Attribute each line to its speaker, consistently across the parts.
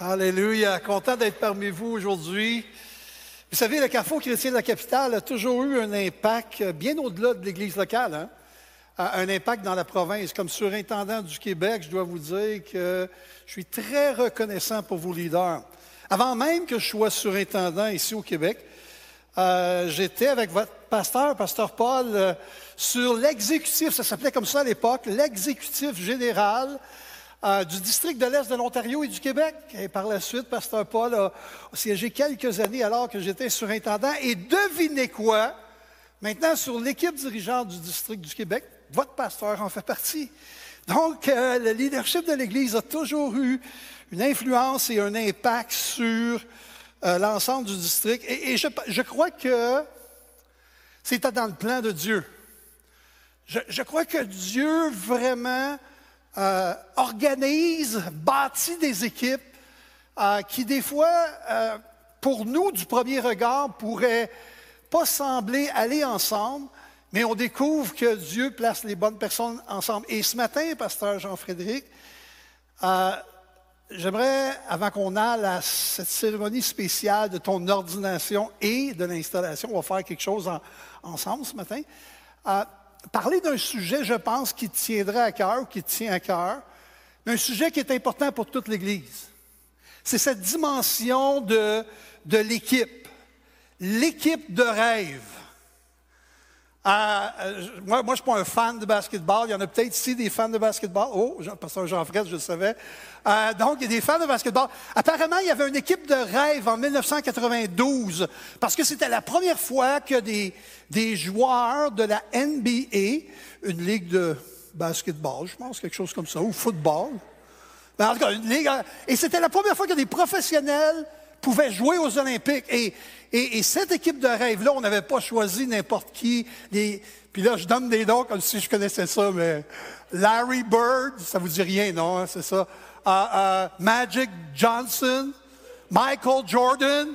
Speaker 1: Alléluia. Content d'être parmi vous aujourd'hui. Vous savez, le Carrefour chrétien de la capitale a toujours eu un impact bien au-delà de l'Église locale. Hein? Un impact dans la province. Comme surintendant du Québec, je dois vous dire que je suis très reconnaissant pour vos leaders. Avant même que je sois surintendant ici au Québec, euh, j'étais avec votre pasteur, pasteur Paul, euh, sur l'exécutif, ça s'appelait comme ça à l'époque, l'exécutif général euh, du district de l'Est de l'Ontario et du Québec. Et par la suite, Pasteur Paul a, siégé quelques années alors que j'étais surintendant. Et devinez quoi? Maintenant, sur l'équipe dirigeante du district du Québec, votre pasteur en fait partie. Donc, euh, le leadership de l'Église a toujours eu une influence et un impact sur euh, l'ensemble du district. Et, je, crois que c'était dans le plan de Dieu. Je crois que Dieu vraiment euh, organise, bâtit des équipes euh, qui, des fois, euh, pour nous, du premier regard, pourraient pas sembler aller ensemble, mais on découvre que Dieu place les bonnes personnes ensemble. Et ce matin, pasteur Jean-Frédéric, j'aimerais, avant qu'on aille à cette cérémonie spéciale de ton ordination et de l'installation, on va faire quelque chose ensemble ce matin parler d'un sujet, je pense, qui tiendrait à cœur, qui tient à cœur, un sujet qui est important pour toute l'Église. C'est cette dimension de l'équipe, l'équipe de rêve. Euh, moi, je ne suis pas un fan de basketball. Il y en a peut-être ici des fans de basketball. Oh, Jean, pasteur Jean-Fred, je le savais. Euh, donc, il y a des fans de basketball. Apparemment, il y avait une équipe de rêve en 1992 parce que c'était la première fois que des, des joueurs de la NBA, une ligue de basketball, je pense, quelque chose comme ça, ou football. Ben, en tout cas, une ligue. Euh, et c'était la première fois que des professionnels pouvaient jouer aux Olympiques. Et et, cette équipe de rêve-là, on n'avait pas choisi n'importe qui. puis là, je donne des noms comme si je connaissais ça, mais Larry Bird, ça vous dit rien, non? Hein, c'est ça. Uh, uh, Magic Johnson, Michael Jordan,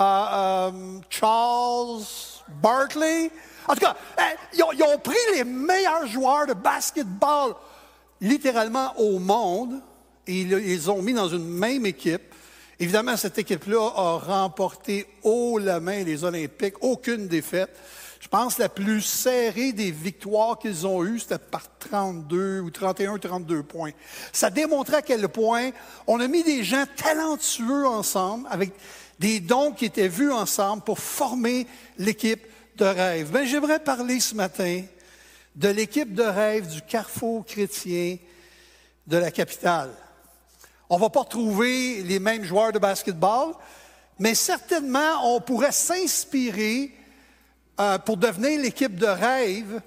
Speaker 1: uh, um, Charles Barkley. En tout cas, hein, ils ont, ils ont pris les meilleurs joueurs de basketball littéralement au monde et ils les ont mis dans une même équipe. Évidemment, cette équipe-là a remporté haut la main les Olympiques, aucune défaite. Je pense la plus serrée des victoires qu'ils ont eues, c'était par 32 ou 31, 32 points. Ça démontrait à quel point on a mis des gens talentueux ensemble, avec des dons qui étaient vus ensemble pour former l'équipe de rêve. Mais ben, j'aimerais parler ce matin de l'équipe de rêve du Carrefour chrétien de la capitale. On ne va pas retrouver les mêmes joueurs de basketball, mais certainement, on pourrait s'inspirer euh, pour devenir l'équipe de rêve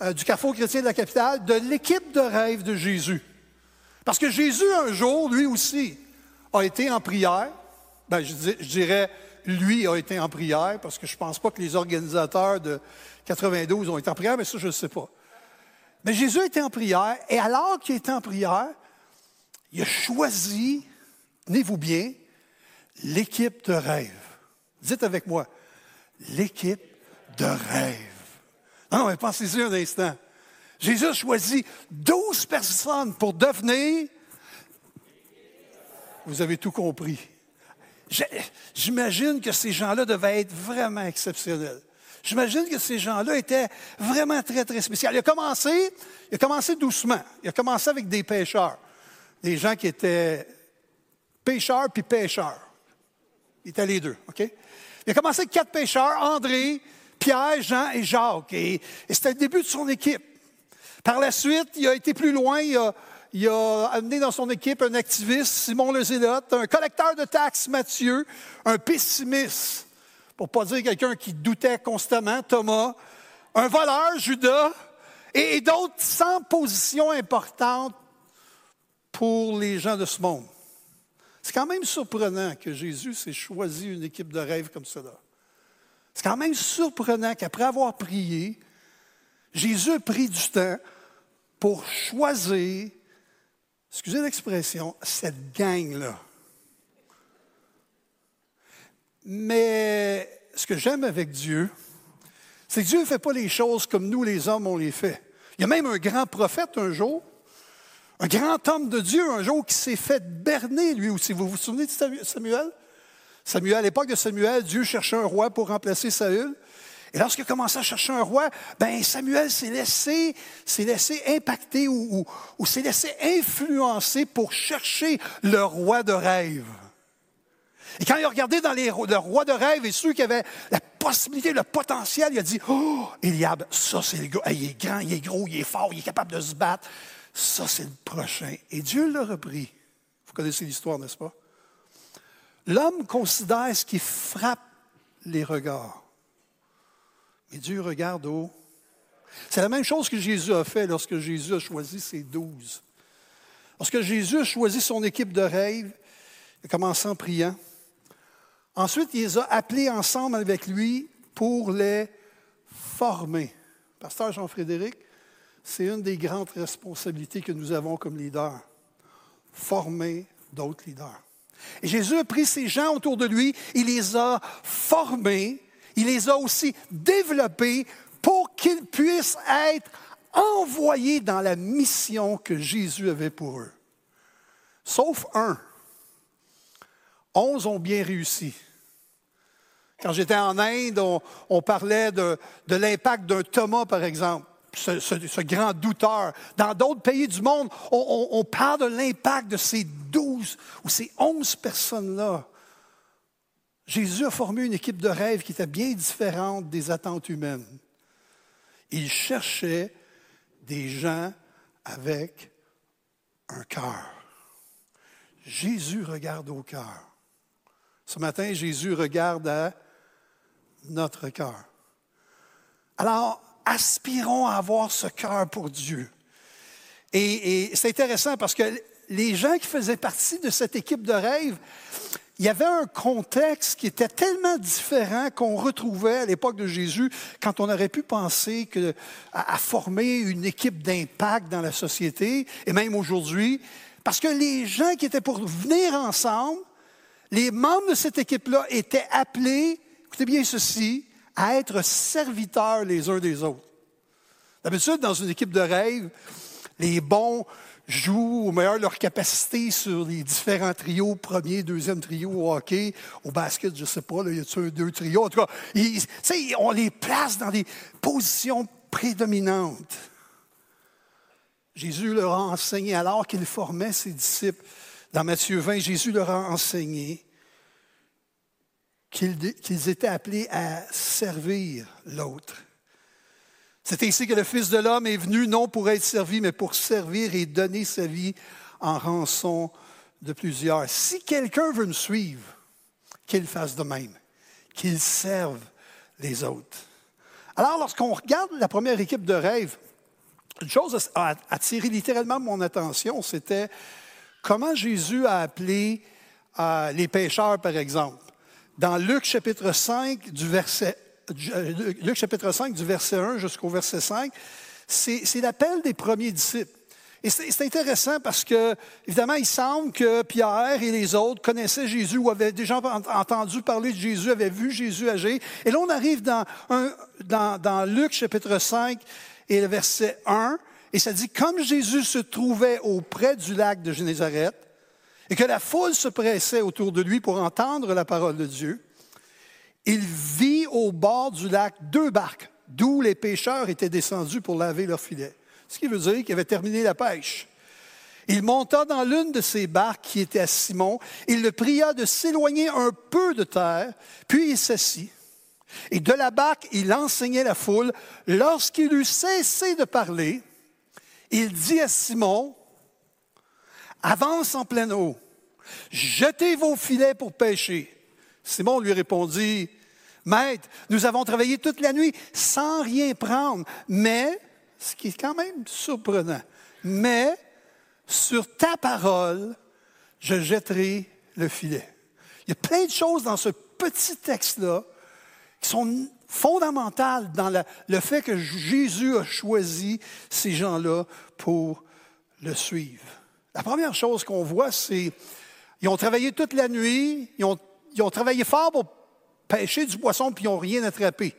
Speaker 1: euh, du Carrefour chrétien de la capitale, de l'équipe de rêve de Jésus. Parce que Jésus, un jour, lui aussi, a été en prière. Ben, je, dirais, lui a été en prière, parce que je ne pense pas que les organisateurs de 92 ont été en prière, mais ça, je ne sais pas. Mais Jésus était en prière, et alors qu'il était en prière, il a choisi, tenez-vous bien, l'équipe de rêve. Dites avec moi, l'équipe de rêve. Non, mais pensez-y un instant. Jésus a choisi 12 personnes pour devenir. Vous avez tout compris. J'imagine que ces gens-là devaient être vraiment exceptionnels. J'imagine que ces gens-là étaient vraiment très, très spéciaux. Il a commencé, il a commencé doucement. Il a commencé avec des pêcheurs des gens qui étaient pêcheurs puis pêcheurs. Il était les deux, OK? Il a commencé avec quatre pêcheurs, André, Pierre, Jean et Jacques. Et, c'était le début de son équipe. Par la suite, il a été plus loin. Il a, amené dans son équipe un activiste, Simon Le Zélote, un collecteur de taxes, Mathieu, un pessimiste, pour pas dire quelqu'un qui doutait constamment, Thomas, un voleur, Judas, et, et d'autres sans position importante pour les gens de ce monde. C'est quand même surprenant que Jésus s'ait choisi une équipe de rêve comme cela. C'est quand même surprenant qu'après avoir prié, Jésus a pris du temps pour choisir, excusez l'expression, cette gang-là. Mais ce que j'aime avec Dieu, c'est que Dieu ne fait pas les choses comme nous, les hommes, on les fait. Il y a même un grand prophète un jour Un grand homme de Dieu, un jour qui s'est fait berner lui aussi. Vous vous souvenez de Samuel? Samuel, à l'époque de Samuel, Dieu cherchait un roi pour remplacer Saül. Et lorsqu'il a commencé à chercher un roi, ben Samuel s'est laissé, s'est laissé impacter ou, ou s'est laissé influencer pour chercher le roi de rêve. Et quand il a regardé dans les, le roi de rêve et ceux qui avaient la possibilité, le potentiel, il a dit, oh, Eliab, ça c'est le gars, il est grand, il est gros, il est fort, il est capable de se battre. Ça c'est le prochain. Et Dieu l'a repris. Vous connaissez l'histoire, n'est-ce pas? L'homme considère ce qui frappe les regards. Mais Dieu regarde haut. C'est la même chose que Jésus a fait lorsque Jésus a choisi ses douze. Lorsque Jésus a choisi son équipe de rêve, il a commencé en priant. Ensuite, il les a appelés ensemble avec lui pour les former. Pasteur Jean-Frédéric, c'est une des grandes responsabilités que nous avons comme leaders. Former d'autres leaders. Et Jésus a pris ces gens autour de lui, il les a formés il les a aussi développés pour qu'ils puissent être envoyés dans la mission que Jésus avait pour eux. Sauf un. Onze ont bien réussi. Quand j'étais en Inde, on, parlait de, l'impact d'un Thomas, par exemple, ce, grand douteur. Dans d'autres pays du monde, on, parle de l'impact de ces douze ou ces onze personnes-là Jésus a formé une équipe de rêve qui était bien différente des attentes humaines. Il cherchait des gens avec un cœur. Jésus regarde au cœur. Ce matin, Jésus regarde à notre cœur. Alors, aspirons à avoir ce cœur pour Dieu. Et, c'est intéressant parce que les gens qui faisaient partie de cette équipe de rêve, il y avait un contexte qui était tellement différent qu'on retrouvait à l'époque de Jésus quand on aurait pu penser que, à, former une équipe d'impact dans la société, et même aujourd'hui, parce que les gens qui étaient pour venir ensemble, les membres de cette équipe-là étaient appelés, écoutez bien ceci, à être serviteurs les uns des autres. D'habitude, dans une équipe de rêve, les bons jouent au meilleur de leur capacité sur les différents trios, premier, deuxième trio au hockey, au basket, je ne sais pas, là, y a-t-il deux trios? En tout cas, on les place dans des positions prédominantes. Jésus leur a enseigné, alors qu'il formait ses disciples, dans Matthieu 20, Jésus leur a enseigné qu'ils étaient appelés à servir l'autre. C'est ainsi que le Fils de l'homme est venu non pour être servi, mais pour servir et donner sa vie en rançon de plusieurs. Si quelqu'un veut me suivre, qu'il fasse de même, qu'il serve les autres. Alors, lorsqu'on regarde la première équipe de rêve, une chose a attiré littéralement mon attention, c'était comment Jésus a appelé euh, les pécheurs, par exemple. Dans Luc chapitre 5, du verset euh, Luc chapitre 5, du verset 1 jusqu'au verset 5, c'est l'appel des premiers disciples. Et c'est intéressant parce que, évidemment, il semble que Pierre et les autres connaissaient Jésus ou avaient déjà entendu parler de Jésus, avaient vu Jésus agir. Et là, on arrive dans, dans, dans Luc chapitre 5 et le verset 1, et ça dit, comme Jésus se trouvait auprès du lac de Génézareth, et que la foule se pressait autour de lui pour entendre la parole de Dieu, il vit au bord du lac deux barques, d'où les pêcheurs étaient descendus pour laver leurs filets. Ce qui veut dire qu'ils avaient terminé la pêche. Il monta dans l'une de ces barques qui était à Simon. Il le pria de s'éloigner un peu de terre, puis il s'assit. Et de la barque, il enseignait la foule. Lorsqu'il eut cessé de parler, il dit à Simon, avance en pleine eau, jetez vos filets pour pêcher. Simon lui répondit, Maître, nous avons travaillé toute la nuit sans rien prendre, mais, ce qui est quand même surprenant, mais sur ta parole, je jetterai le filet. Il y a plein de choses dans ce petit texte-là qui sont fondamentales dans le fait que Jésus a choisi ces gens-là pour le suivre. La première chose qu'on voit, c'est ils ont travaillé toute la nuit, ils ont, travaillé fort pour pêcher du poisson, puis ils n'ont rien attrapé.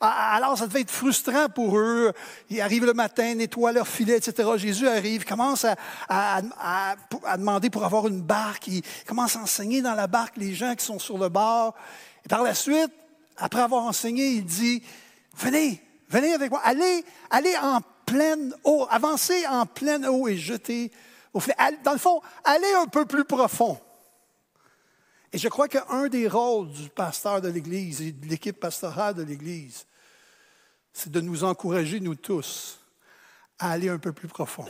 Speaker 1: Alors, ça devait être frustrant pour eux. Ils arrivent le matin, nettoient leur filet, etc. Jésus arrive, commence à, à, demander pour avoir une barque. Il commence à enseigner dans la barque les gens qui sont sur le bord. Et par la suite, après avoir enseigné, il dit, venez, venez avec moi, allez, allez en pleine eau, avancez en pleine eau et jetez. Dans le fond, allez un peu plus profond. Et je crois qu'un des rôles du pasteur de l'Église et de l'équipe pastorale de l'Église, c'est de nous encourager, nous tous, à aller un peu plus profond.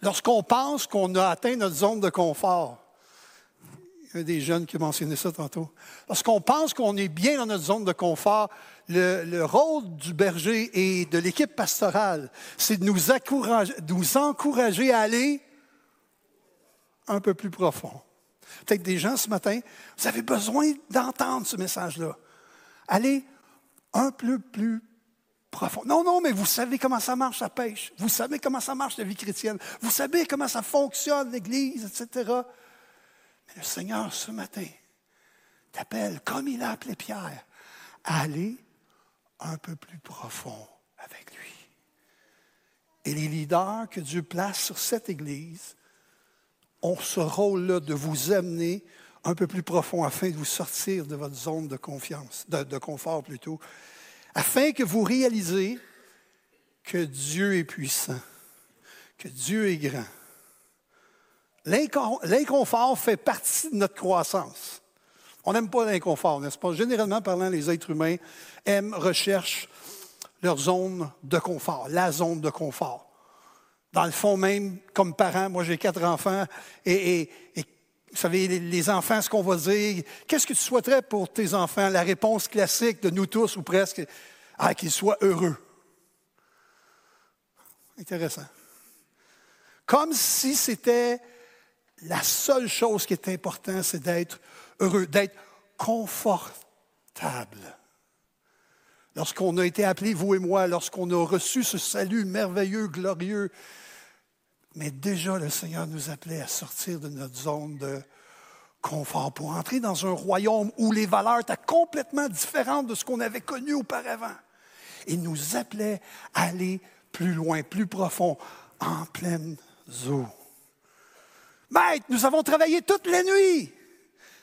Speaker 1: Lorsqu'on pense qu'on a atteint notre zone de confort, a des jeunes qui mentionné ça tantôt. Lorsqu'on pense qu'on est bien dans notre zone de confort, le, le rôle du berger et de l'équipe pastorale, c'est de nous encourager, nous encourager à aller un peu plus profond. Peut-être des gens ce matin, vous avez besoin d'entendre ce message-là. Allez un peu plus profond. Non, non, mais vous savez comment ça marche la pêche. Vous savez comment ça marche la vie chrétienne. Vous savez comment ça fonctionne l'Église, etc. Mais le Seigneur, ce matin, t'appelle, comme il a appelé Pierre, à aller un peu plus profond avec lui. Et les leaders que Dieu place sur cette Église ont ce rôle-là de vous amener un peu plus profond afin de vous sortir de votre zone de confiance, de, confort plutôt, afin que vous réalisez que Dieu est puissant, que Dieu est grand. L'inconfort fait partie de notre croissance. On n'aime pas l'inconfort, n'est-ce pas? Généralement parlant, les êtres humains aiment, recherchent leur zone de confort, la zone de confort dans le fond même, comme parent, moi j'ai quatre enfants, et, vous savez, les, enfants, ce qu'on va dire, qu'est-ce que tu souhaiterais pour tes enfants? La réponse classique de nous tous, ou presque, ah, qu'ils soient heureux. Intéressant. Comme si c'était la seule chose qui est importante, c'est d'être heureux, d'être confortable. Lorsqu'on a été appelés, vous et moi, lorsqu'on a reçu ce salut merveilleux, glorieux, mais déjà, le Seigneur nous appelait à sortir de notre zone de confort pour entrer dans un royaume où les valeurs étaient complètement différentes de ce qu'on avait connu auparavant. Il nous appelait à aller plus loin, plus profond, en pleine eau. Maître, nous avons travaillé toute la nuit.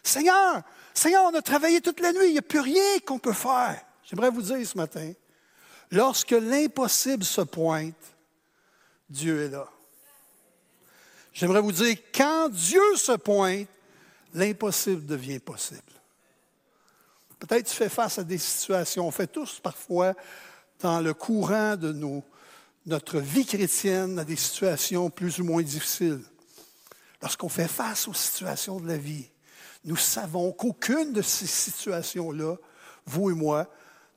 Speaker 1: Seigneur, Seigneur, on a travaillé toute la nuit. Il n'y a plus rien qu'on peut faire. J'aimerais vous dire ce matin, lorsque l'impossible se pointe, Dieu est là. J'aimerais vous dire, quand Dieu se pointe, l'impossible devient possible. Peut-être tu fais face à des situations, on fait tous parfois dans le courant de notre vie chrétienne à des situations plus ou moins difficiles. Lorsqu'on fait face aux situations de la vie, nous savons qu'aucune de ces situations-là, vous et moi,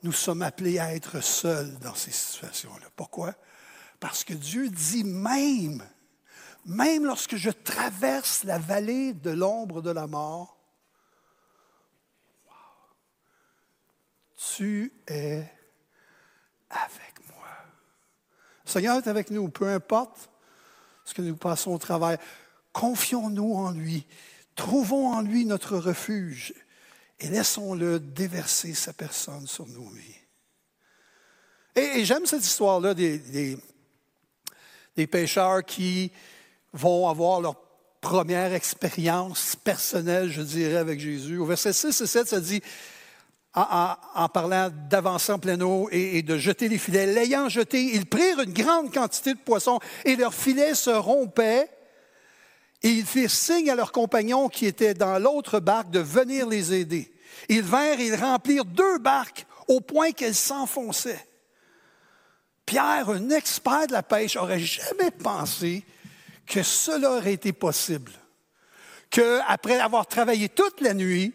Speaker 1: nous sommes appelés à être seuls dans ces situations-là. Pourquoi? Parce que Dieu dit même même lorsque je traverse la vallée de l'ombre de la mort, tu es avec moi. Le Seigneur est avec nous, peu importe ce que nous passons au travail. Confions-nous en lui. Trouvons en lui notre refuge et laissons-le déverser sa personne sur nos vies. Et, j'aime cette histoire-là des, pêcheurs qui vont avoir leur première expérience personnelle, je dirais, avec Jésus. Au verset 6 et 7, ça dit, en, parlant d'avancer en plein eau et, de jeter les filets, l'ayant jeté, ils prirent une grande quantité de poissons et leurs filets se rompaient. Et ils firent signe à leurs compagnons qui étaient dans l'autre barque de venir les aider. Ils vinrent et ils remplirent deux barques au point qu'elles s'enfonçaient. Pierre, un expert de la pêche, aurait jamais pensé que cela aurait été possible. Qu'après avoir travaillé toute la nuit,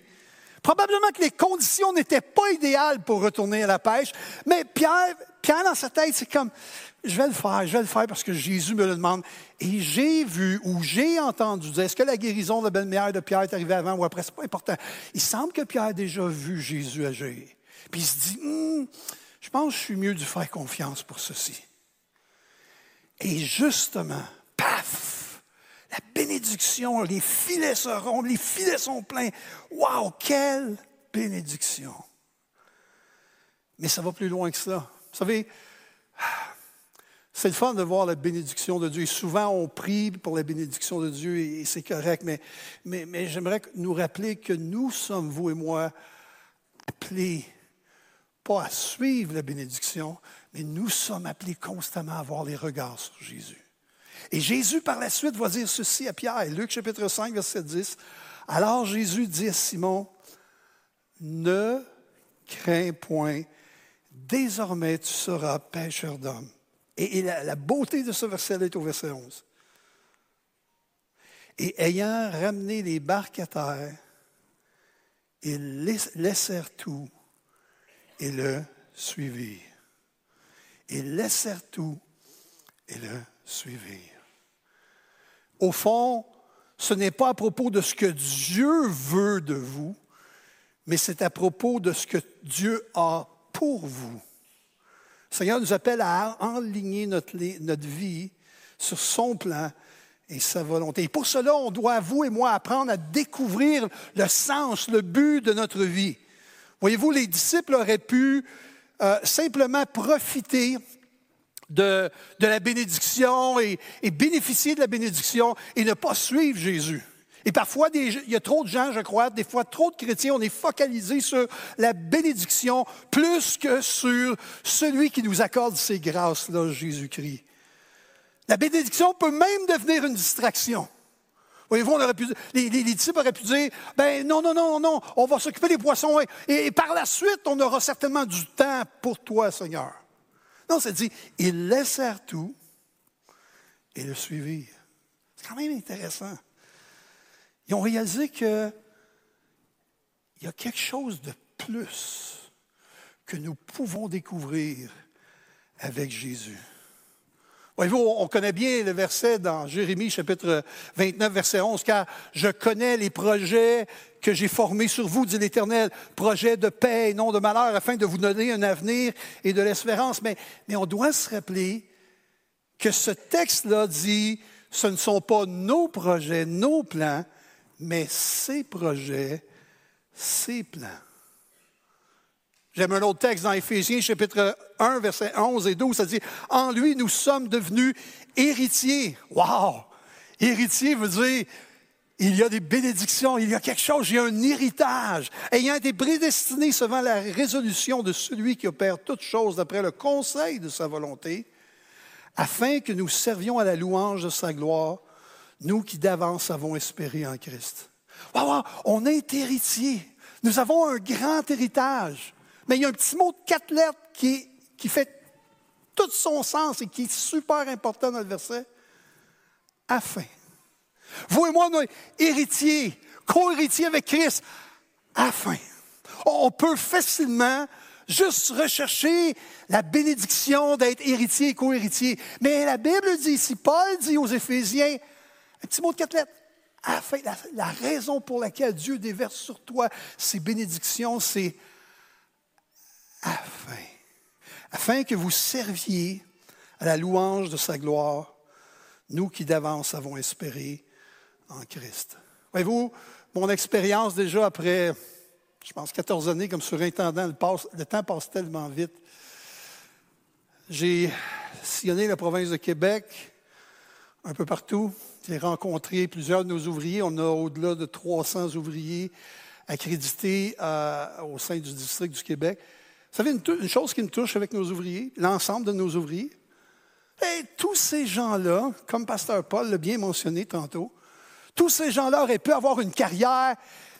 Speaker 1: probablement que les conditions n'étaient pas idéales pour retourner à la pêche, mais Pierre, Pierre dans sa tête, c'est comme, je vais le faire, je vais le faire parce que Jésus me le demande. Et j'ai vu ou j'ai entendu dire, est-ce que la guérison de belle-mère de Pierre est arrivée avant ou après? C'est pas important. Il semble que Pierre a déjà vu Jésus agir. Puis il se dit, hmm, je pense que je suis mieux de faire confiance pour ceci. Et justement, paf, la bénédiction, les filets seront, les filets sont pleins. Waouh, quelle bénédiction! Mais ça va plus loin que ça. Vous savez, c'est le fun de voir la bénédiction de Dieu. Et souvent, on prie pour la bénédiction de Dieu et, c'est correct, mais, mais, mais j'aimerais nous rappeler que nous sommes, vous et moi, appelés pas à suivre la bénédiction, mais nous sommes appelés constamment à avoir les regards sur Jésus. Et Jésus, par la suite, va dire ceci à Pierre, Luc chapitre 5, verset 10. Alors Jésus dit à Simon, ne crains point, désormais tu seras pêcheur d'hommes. Et, la, beauté de ce verset est au verset 11. Et ayant ramené les barques à terre, ils laissèrent tout et le suivirent. Ils laissèrent tout et le suivirent. Au fond, ce n'est pas à propos de ce que Dieu veut de vous, mais c'est à propos de ce que Dieu a pour vous. Le Seigneur nous appelle à enligner notre, vie sur son plan et sa volonté. Et pour cela, on doit, vous et moi, apprendre à découvrir le sens, le but de notre vie. Voyez-vous, les disciples auraient pu euh, simplement profiter de, la bénédiction et, bénéficier de la bénédiction et ne pas suivre Jésus. Et parfois, il y a trop de gens, je crois, des fois trop de chrétiens, on est focalisé sur la bénédiction plus que sur celui qui nous accorde ces grâces-là, Jésus-Christ. La bénédiction peut même devenir une distraction. Voyez-vous, on aurait pu, les, disciples auraient pu dire, ben non, non, non, non, on va s'occuper des poissons et, par la suite, on aura certainement du temps pour toi, Seigneur. Non, c'est dit, ils laissèrent tout et le suivirent. C'est quand même intéressant. Ils ont réalisé qu'il y a quelque chose de plus que nous pouvons découvrir avec Jésus. Voyez-vous, on connaît bien le verset dans Jérémie chapitre 29, verset 11, car je connais les projets que j'ai formés sur vous, dit l'Éternel, projets de paix et non de malheur, afin de vous donner un avenir et de l'espérance. Mais, mais on doit se rappeler que ce texte-là dit, ce ne sont pas nos projets, nos plans, mais ses projets, ses plans. J'aime un autre texte dans Éphésiens, chapitre 1, versets 11 et 12, ça dit En lui, nous sommes devenus héritiers. Wow! Héritier veut dire il y a des bénédictions, il y a quelque chose, il y a un héritage. Ayant été prédestiné selon la résolution de celui qui opère toutes choses d'après le conseil de sa volonté, afin que nous servions à la louange de sa gloire nous qui d'avance avons espéré en Christ. on est héritier. Nous avons un grand héritage. Mais il y a un petit mot de quatre lettres qui, fait tout son sens et qui est super important dans le verset. Afin. Vous et moi, nous héritiers, co-héritiers avec Christ. Afin. On peut facilement juste rechercher la bénédiction d'être héritier et co-héritier. Mais la Bible dit ici, Paul dit aux Éphésiens, un petit mot de quatre lettres. La, raison pour laquelle Dieu déverse sur toi ses bénédictions, c'est afin. Afin que vous serviez à la louange de sa gloire, nous qui d'avance avons espéré en Christ. Voyez-vous, mon expérience déjà après, je pense, 14 années comme surintendant, le temps passe tellement vite. J'ai sillonné la province de Québec, un peu partout. J'ai rencontré plusieurs de nos ouvriers. On a au-delà de 300 ouvriers accrédités euh, au sein du district du Québec. Vous savez, une, chose qui me touche avec nos ouvriers, l'ensemble de nos ouvriers, et tous ces gens-là, comme Pasteur Paul l'a bien mentionné tantôt, tous ces gens-là auraient pu avoir une carrière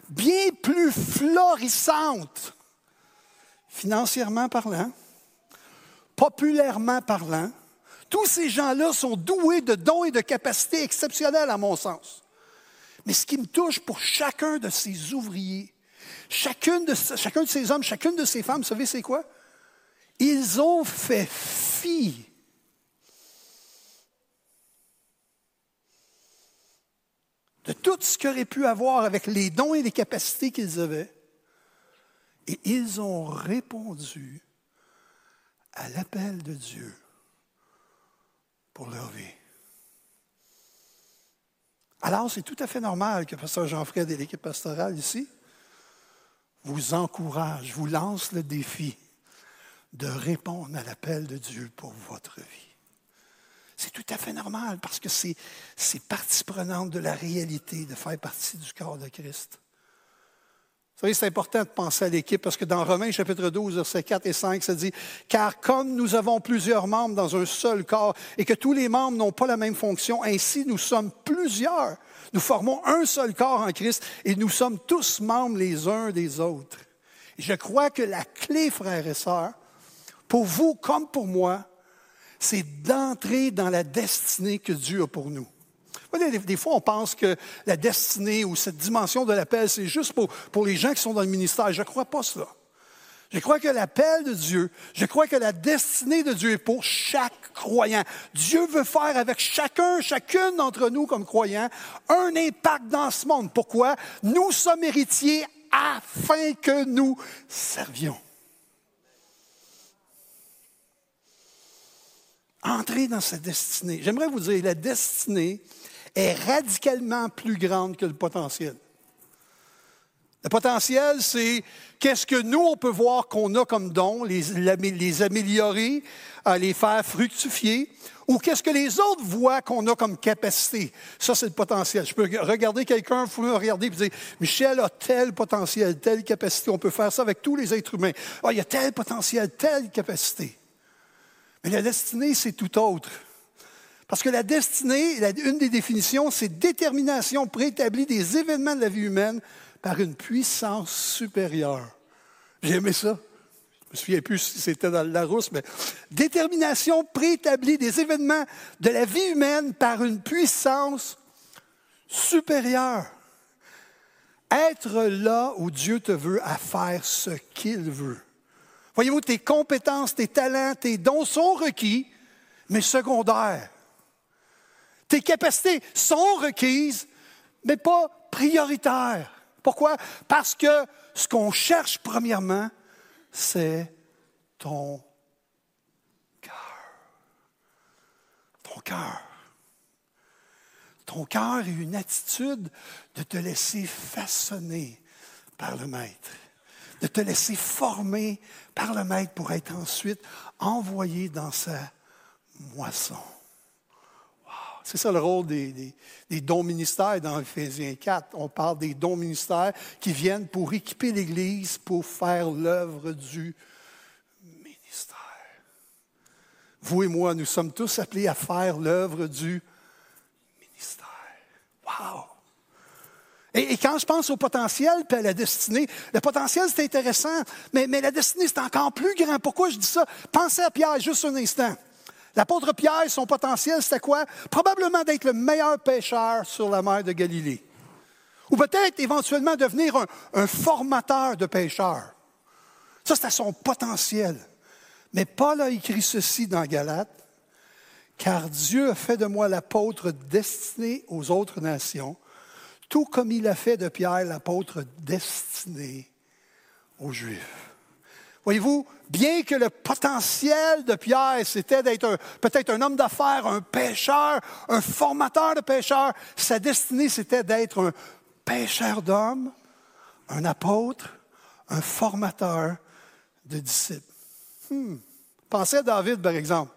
Speaker 1: bien plus florissante, financièrement parlant, populairement parlant, tous ces gens-là sont doués de dons et de capacités exceptionnelles, à mon sens. Mais ce qui me touche pour chacun de ces ouvriers, chacun de ces hommes, chacune de ces femmes, vous savez, c'est quoi? Ils ont fait fi de tout ce qu'ils pu avoir avec les dons et les capacités qu'ils avaient. Et ils ont répondu à l'appel de Dieu pour leur vie. Alors, c'est tout à fait normal que Pasteur Jean-Fred et l'équipe pastorale ici vous encouragent, vous lancent le défi de répondre à l'appel de Dieu pour votre vie. C'est tout à fait normal parce que c'est partie prenante de la réalité de faire partie du corps de Christ. Vous savez, c'est important de penser à l'équipe parce que dans Romains chapitre 12, versets 4 et 5, ça dit, Car comme nous avons plusieurs membres dans un seul corps et que tous les membres n'ont pas la même fonction, ainsi nous sommes plusieurs. Nous formons un seul corps en Christ et nous sommes tous membres les uns des autres. Je crois que la clé, frères et sœurs, pour vous comme pour moi, c'est d'entrer dans la destinée que Dieu a pour nous. Des, fois, on pense que la destinée ou cette dimension de l'appel, c'est juste pour, pour les gens qui sont dans le ministère. Je ne crois pas cela. Je crois que l'appel de Dieu, je crois que la destinée de Dieu est pour chaque croyant. Dieu veut faire avec chacun, chacune d'entre nous comme croyants, un impact dans ce monde. Pourquoi? Nous sommes héritiers afin que nous servions. Entrez dans cette destinée. J'aimerais vous dire, la destinée est radicalement plus grande que le potentiel. Le potentiel, c'est qu'est-ce que nous, on peut voir qu'on a comme don, les, améliorer, les faire fructifier, ou qu'est-ce que les autres voient qu'on a comme capacité. Ça, c'est le potentiel. Je peux regarder quelqu'un, me regarder et dire, Michel a tel potentiel, telle capacité. On peut faire ça avec tous les êtres humains. Ah, il y a tel potentiel, telle capacité. Mais la destinée, c'est tout autre. Parce que la destinée, une des définitions, c'est détermination préétablie des événements de la vie humaine par une puissance supérieure. J'ai aimé ça. Je me souviens plus si c'était dans le Larousse, mais détermination préétablie des événements de la vie humaine par une puissance supérieure. Être là où Dieu te veut à faire ce qu'il veut. Voyez-vous, tes compétences, tes talents, tes dons sont requis, mais secondaires. Tes capacités sont requises, mais pas prioritaires. Pourquoi? Parce que ce qu'on cherche premièrement, c'est ton cœur. Ton cœur. Ton cœur est une attitude de te laisser façonner par le Maître de te laisser former par le Maître pour être ensuite envoyé dans sa moisson. C'est ça le rôle des, dons ministères dans Ephésiens 4. On parle des dons ministères qui viennent pour équiper l'Église pour faire l'œuvre du ministère. Vous et moi, nous sommes tous appelés à faire l'œuvre du ministère. Wow! Et, quand je pense au potentiel et à la destinée, le potentiel, c'est intéressant, mais, mais la destinée, c'est encore plus grand. Pourquoi je dis ça? Pensez à Pierre juste un instant. L'apôtre Pierre, son potentiel, c'était quoi? Probablement d'être le meilleur pêcheur sur la mer de Galilée. Ou peut-être éventuellement devenir un, formateur de pêcheurs. Ça, c'était son potentiel. Mais Paul a écrit ceci dans Galate. Car Dieu a fait de moi l'apôtre destiné aux autres nations tout comme il a fait de Pierre l'apôtre destiné aux Juifs. Voyez-vous, bien que le potentiel de Pierre, c'était d'être peut-être un homme d'affaires, un pêcheur, un formateur de pêcheurs, sa destinée, c'était d'être un pêcheur d'hommes, un apôtre, un formateur de disciples. Hmm. Pensez à David, par exemple.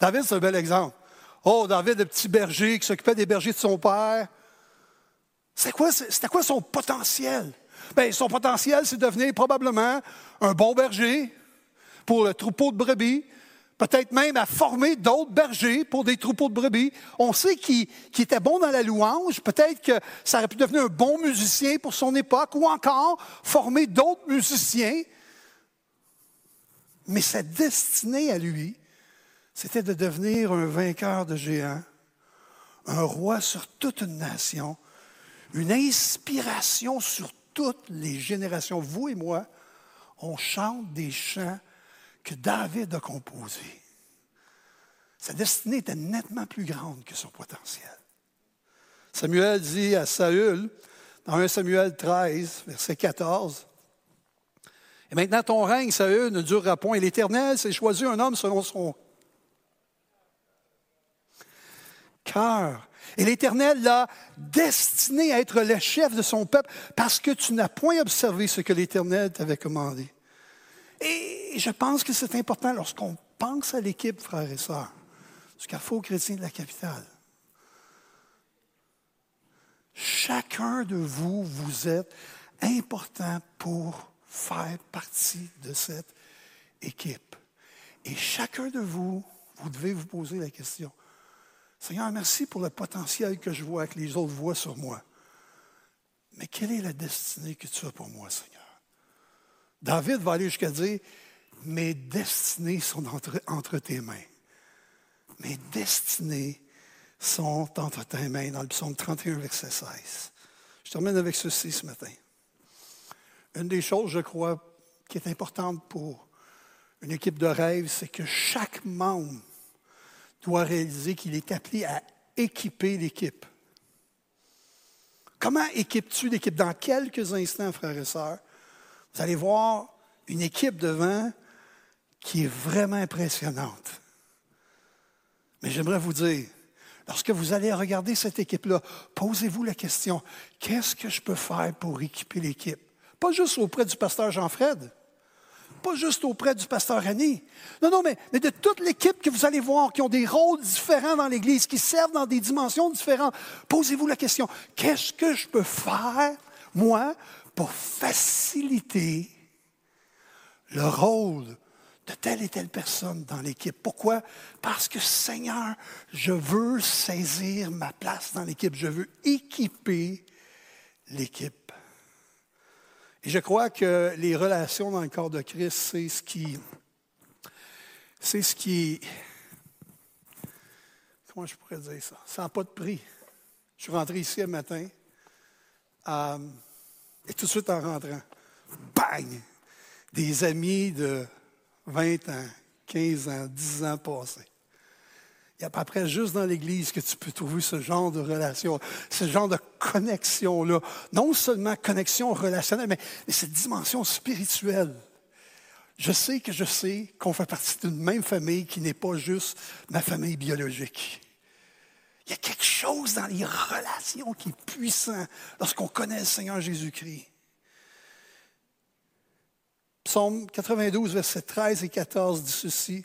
Speaker 1: David, c'est un bel exemple. Oh, David, le petit berger qui s'occupait des bergers de son père, c'était quoi, quoi son potentiel? Bien, son potentiel, c'est de devenir probablement un bon berger pour le troupeau de brebis, peut-être même à former d'autres bergers pour des troupeaux de brebis. On sait qu'il était bon dans la louange, peut-être que ça aurait pu devenir un bon musicien pour son époque, ou encore former d'autres musiciens. Mais sa destinée à lui, c'était de devenir un vainqueur de géants, un roi sur toute une nation, une inspiration sur toutes les générations. Vous et moi, on chante des chants que David a composés. Sa destinée était nettement plus grande que son potentiel. Samuel dit à Saül, dans 1 Samuel 13, verset 14, Et maintenant ton règne, Saül, ne durera point. L'Éternel s'est choisi un homme selon son cœur et l'Éternel l'a destiné à être le chef de son peuple parce que tu n'as point observé ce que l'Éternel t'avait commandé. Et je pense que c'est important lorsqu'on pense à l'équipe, frères et sœurs, du Carrefour chrétien de la capitale. Chacun de vous, vous êtes important pour faire partie de cette équipe. Et chacun de vous, vous devez vous poser la question. Seigneur, merci pour le potentiel que je vois, que les autres voient sur moi. Mais quelle est la destinée que tu as pour moi, Seigneur? David va aller jusqu'à dire, mes destinées sont entre, entre, tes mains. Mes destinées sont entre tes mains, dans le psaume 31, verset 16. Je termine avec ceci ce matin. Une des choses, je crois, qui est importante pour une équipe de rêve, c'est que chaque membre doit réaliser qu'il est appelé à équiper l'équipe. Comment équipes-tu l'équipe? Dans quelques instants, frères et sœurs, vous allez voir une équipe devant qui est vraiment impressionnante. Mais j'aimerais vous dire, lorsque vous allez regarder cette équipe-là, posez-vous la question, qu'est-ce que je peux faire pour équiper l'équipe? Pas juste auprès du pasteur Jean-Fred, pas juste auprès du pasteur Annie. Non, non, mais de toute l'équipe que vous allez voir, qui ont des rôles différents dans l'Église, qui servent dans des dimensions différentes. Posez-vous la question, qu'est-ce que je peux faire, moi, pour faciliter le rôle de telle et telle personne dans l'équipe? Pourquoi? Parce que Seigneur, je veux saisir ma place dans l'équipe. Je veux équiper l'équipe. Et je crois que les relations dans le corps de Christ, c'est ce qui. C'est ce qui. Comment je pourrais dire ça? Ça n'a pas de prix. Je suis rentré ici un matin, euh, et tout de suite en rentrant, bang! Des amis de 20 ans, 15 ans, 10 ans passés. Il n'y a pas près juste dans l'Église que tu peux trouver ce genre de relation, ce genre de connexion-là. Non seulement connexion relationnelle, mais, cette dimension spirituelle. Je sais que je sais qu'on fait partie d'une même famille qui n'est pas juste ma famille biologique. Il y a quelque chose dans les relations qui est puissant lorsqu'on connaît le Seigneur Jésus-Christ. Psaume 92, versets 13 et 14 dit ceci.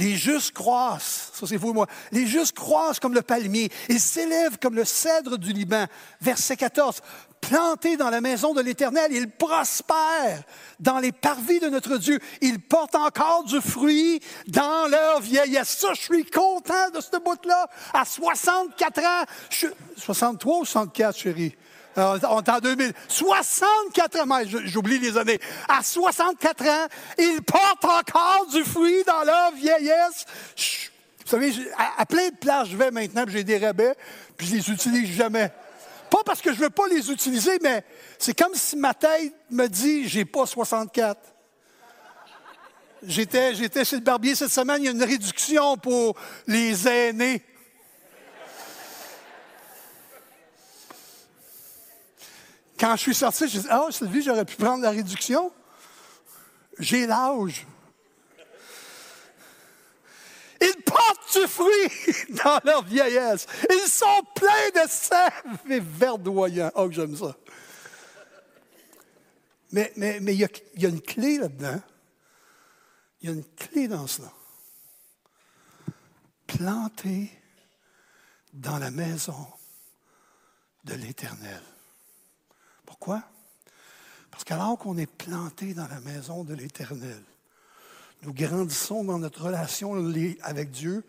Speaker 1: Les justes croissent, ça c'est vous et moi, les justes croissent comme le palmier, ils s'élèvent comme le cèdre du Liban. Verset 14, plantés dans la maison de l'Éternel, ils prospèrent dans les parvis de notre Dieu. Ils portent encore du fruit dans leur vieillesse. Ça, je suis content de ce bout-là. À 64 ans, je... 63 ou 64, chérie? Euh, on est en 2000. 64 ans, j'oublie les années. À 64 ans, ils portent encore du fruit dans leur vieillesse. Vous savez, à, plein de places, je vais maintenant, j'ai des rabais, puis je les utilise jamais. Pas parce que je veux pas les utiliser, mais c'est comme si ma tête me dit, j'ai pas 64. J'étais, j'étais chez le barbier cette semaine, il y a une réduction pour les aînés. Quand je suis sorti, je dit Ah, Sylvie, j'aurais pu prendre la réduction. J'ai l'âge. Ils portent du fruit dans leur vieillesse. Ils sont pleins de sève et verdoyants. Oh, j'aime ça. Mais, mais, mais il, y il y a une clé là-dedans. Il y a une clé dans cela. Planté dans la maison de l'Éternel. Pourquoi? Parce qu'alors qu'on est planté dans la maison de l'Éternel, nous grandissons dans notre relation avec Dieu,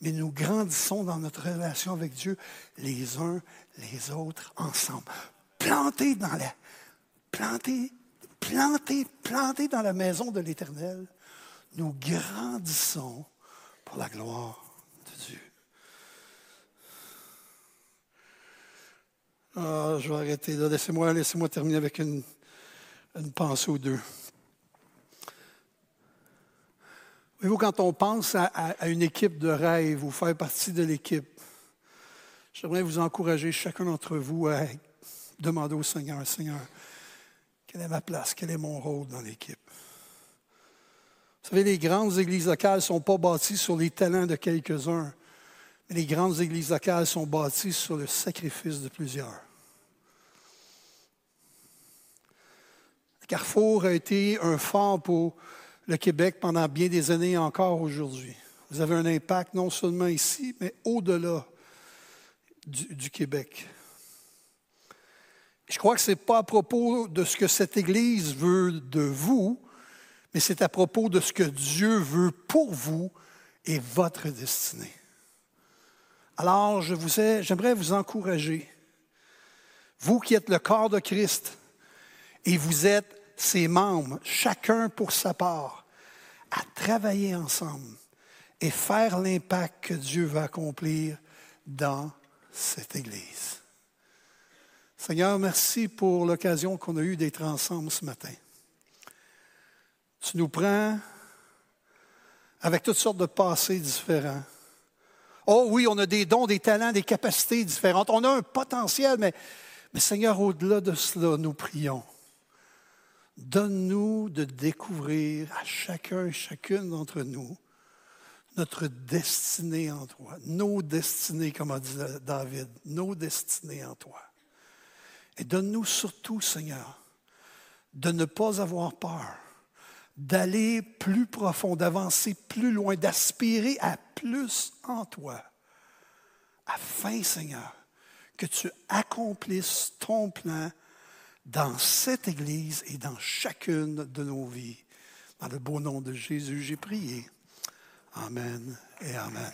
Speaker 1: mais nous grandissons dans notre relation avec Dieu les uns les autres ensemble. Plantés dans la, dans la maison de l'Éternel, nous grandissons pour la gloire Ah, je vais arrêter là. Laissez-moi laissez terminer avec une, pensée ou deux. Voyez-vous, quand on pense à, une équipe de rêve ou faire partie de l'équipe, j'aimerais vous encourager, chacun d'entre vous, à demander au Seigneur, Seigneur, quelle est ma place, quel est mon rôle dans l'équipe? Vous savez, les grandes églises locales ne sont pas bâties sur les talents de quelques-uns, les grandes églises locales sont bâties sur le sacrifice de plusieurs. Carrefour a été un phare pour le Québec pendant bien des années encore aujourd'hui. Vous avez un impact non seulement ici, mais au-delà du, Québec. Je crois que ce n'est pas à propos de ce que cette Église veut de vous, mais c'est à propos de ce que Dieu veut pour vous et votre destinée. Alors, je vous j'aimerais vous encourager, vous qui êtes le corps de Christ, et vous êtes ses membres, chacun pour sa part, à travailler ensemble et faire l'impact que Dieu va accomplir dans cette Église. Seigneur, merci pour l'occasion qu'on a eue d'être ensemble ce matin. Tu nous prends avec toutes sortes de passés différents. Oh oui, on a des dons, des talents, des capacités différentes. On a un potentiel, mais, Seigneur, au-delà de cela, nous prions. Donne-nous de découvrir à chacun et chacune d'entre nous notre destinée en toi, nos destinées, comme a dit David, nos destinées en toi. Et donne-nous surtout, Seigneur, de ne pas avoir peur, d'aller plus profond, d'avancer plus loin, d'aspirer à plus en toi, afin, Seigneur, que tu accomplisses ton plan dans cette Église et dans chacune de nos vies. Dans le beau nom de Jésus, j'ai prié. Amen et Amen.